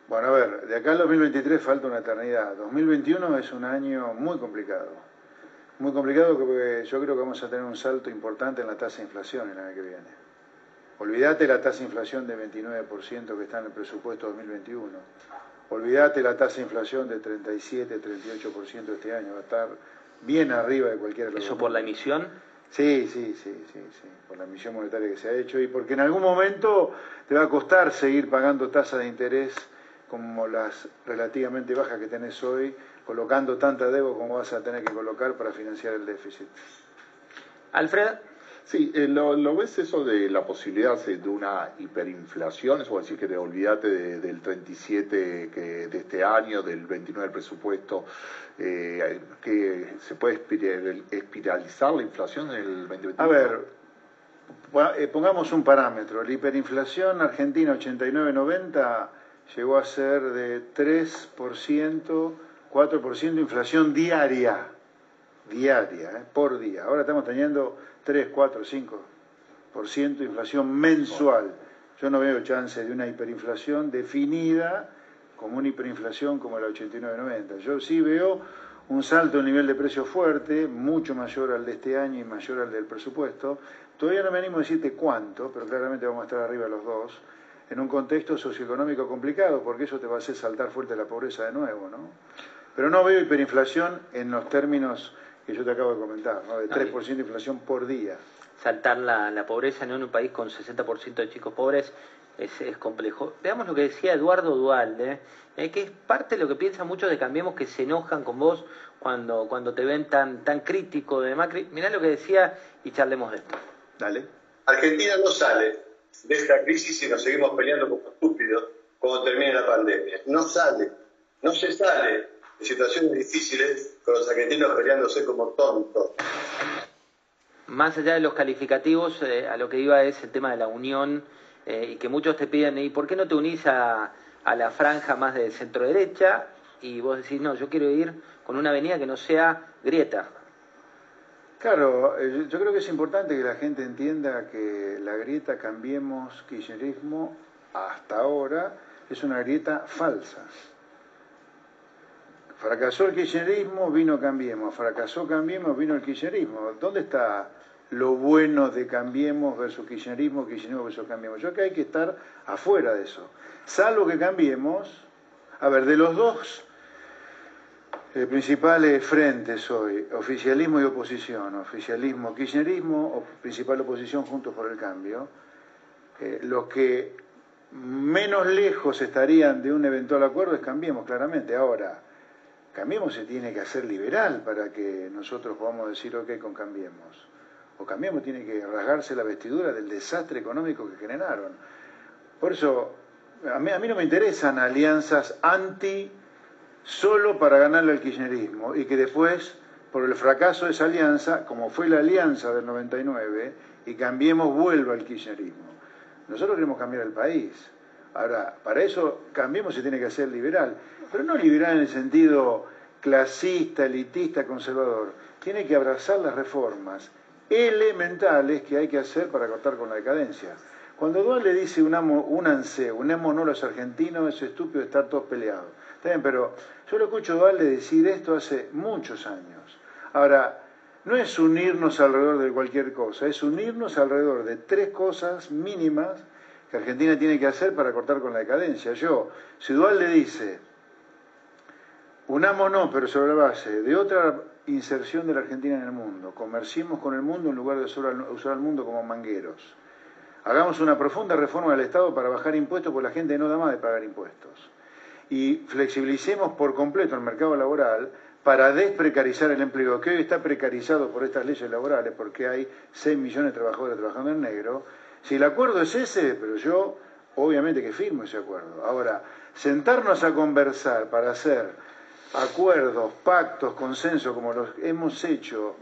Bueno, a ver, de acá al 2023 falta una eternidad. 2021 es un año muy complicado. Muy complicado porque yo creo que vamos a tener un salto importante en la tasa de inflación el año que viene. Olvídate la tasa de inflación de 29% que está en el presupuesto 2021. Olvídate la tasa de inflación de 37, 38% este año. Va a estar bien arriba de cualquier ¿Eso por la emisión? Sí, sí, sí, sí, sí, por la emisión monetaria que se ha hecho y porque en algún momento te va a costar seguir pagando tasas de interés como las relativamente bajas que tenés hoy, colocando tanta deuda como vas a tener que colocar para financiar el déficit. Alfred. Sí, eh, lo, ves eso de la posibilidad de una hiperinflación? Eso decir que te olvídate del 37 que, de este año, del 29 del presupuesto, eh, que se puede espiralizar la inflación en el 2021. A ver, eh, pongamos un parámetro. La hiperinflación argentina 89-90 llegó a ser de 3%, 4% de inflación diaria, diaria, ¿eh? por día. Ahora estamos teniendo 3, 4, 5% de inflación mensual. Yo no veo chance de una hiperinflación definida como una hiperinflación como la 89-90. Yo sí veo un salto en nivel de precio fuerte, mucho mayor al de este año y mayor al del presupuesto. Todavía no me animo a decirte cuánto, pero claramente vamos a estar arriba los dos, en un contexto socioeconómico complicado, porque eso te va a hacer saltar fuerte la pobreza de nuevo, ¿no? Pero no veo hiperinflación en los términos que yo te acabo de comentar, ¿no? de 3% de inflación por día. Saltar la, la pobreza ¿no? en un país con 60% de chicos pobres es, es, complejo. Veamos lo que decía Eduardo Dualde, eh, que es parte de lo que piensa muchos de Cambiemos que se enojan con vos cuando, cuando te ven tan, tan crítico de Macri. Mirá lo que decía y charlemos de esto. Dale. Argentina no sale de esta crisis si nos seguimos peleando como estúpidos cuando termine la pandemia. No sale, no se sale de situaciones difíciles con los argentinos peleándose como tontos. Más allá de los calificativos, eh, a lo que iba es el tema de la unión eh, y que muchos te piden, ¿y por qué no te unís a, a la franja más de centro derecha? Y vos decís, no, yo quiero ir con una avenida que no sea grieta. Claro, eh, yo creo que es importante que la gente entienda que la grieta Cambiemos Kirchnerismo hasta ahora es una grieta falsa. Fracasó el kirchnerismo, vino Cambiemos. Fracasó Cambiemos, vino el kirchnerismo. ¿Dónde está lo bueno de Cambiemos versus kirchnerismo, kirchnerismo versus Cambiemos? Yo creo que hay que estar afuera de eso. Salvo que Cambiemos, a ver, de los dos eh, principales frentes hoy, oficialismo y oposición, oficialismo, kirchnerismo, o principal oposición juntos por el cambio, eh, los que menos lejos estarían de un eventual acuerdo es Cambiemos, claramente. Ahora, Cambiemos se tiene que hacer liberal para que nosotros podamos decir, ok, con Cambiemos. O Cambiemos tiene que rasgarse la vestidura del desastre económico que generaron. Por eso, a mí, a mí no me interesan alianzas anti solo para ganarle al kirchnerismo y que después, por el fracaso de esa alianza, como fue la alianza del 99, y Cambiemos vuelva al kirchnerismo. Nosotros queremos cambiar el país. Ahora, para eso Cambiemos se tiene que hacer liberal pero no liberal en el sentido clasista, elitista, conservador. Tiene que abrazar las reformas elementales que hay que hacer para cortar con la decadencia. Cuando Dual le dice un amo, un anseo, un no los argentinos, es estúpido estar todos peleados. Bien, pero yo lo escucho a Dual decir esto hace muchos años. Ahora, no es unirnos alrededor de cualquier cosa, es unirnos alrededor de tres cosas mínimas que Argentina tiene que hacer para cortar con la decadencia. Yo, si Dual le dice, Unámonos, pero sobre la base de otra inserción de la Argentina en el mundo. Comerciemos con el mundo en lugar de usar al mundo como mangueros. Hagamos una profunda reforma del Estado para bajar impuestos, porque la gente no da más de pagar impuestos. Y flexibilicemos por completo el mercado laboral para desprecarizar el empleo, que hoy está precarizado por estas leyes laborales, porque hay 6 millones de trabajadores trabajando en negro. Si el acuerdo es ese, pero yo obviamente que firmo ese acuerdo. Ahora, sentarnos a conversar para hacer acuerdos, pactos, consensos como los hemos hecho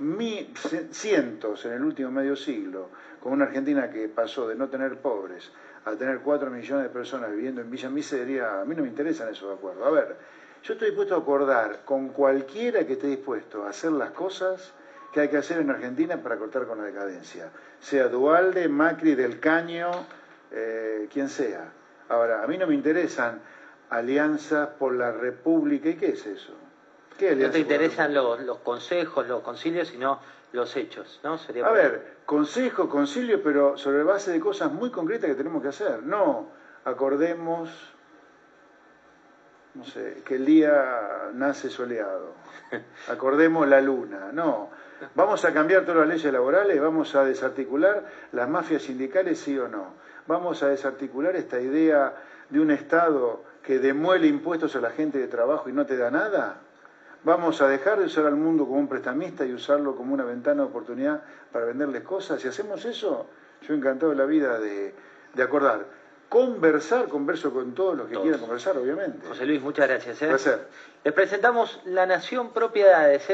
cientos en el último medio siglo, con una Argentina que pasó de no tener pobres a tener cuatro millones de personas viviendo en Villa Miseria, a mí no me interesan esos acuerdos. A ver, yo estoy dispuesto a acordar con cualquiera que esté dispuesto a hacer las cosas que hay que hacer en Argentina para cortar con la decadencia, sea Dualde, Macri, Del Caño, eh, quien sea. Ahora, a mí no me interesan alianzas por la República. ¿Y qué es eso? ¿Qué no te interesan los, los, consejos, los concilios, sino los hechos, ¿no? Sería a ver, consejo, concilio, pero sobre base de cosas muy concretas que tenemos que hacer. No acordemos, no sé, que el día nace soleado. Acordemos la luna. No. Vamos a cambiar todas las leyes laborales, vamos a desarticular las mafias sindicales, sí o no. Vamos a desarticular esta idea de un Estado que demuele impuestos a la gente de trabajo y no te da nada? ¿Vamos a dejar de usar al mundo como un prestamista y usarlo como una ventana de oportunidad para venderles cosas? Si hacemos eso, yo encantado de la vida de, de acordar. Conversar, converso con todos los que quieran conversar, obviamente. José Luis, muchas gracias. ¿eh? Placer. Les presentamos La Nación Propiedades. ¿eh?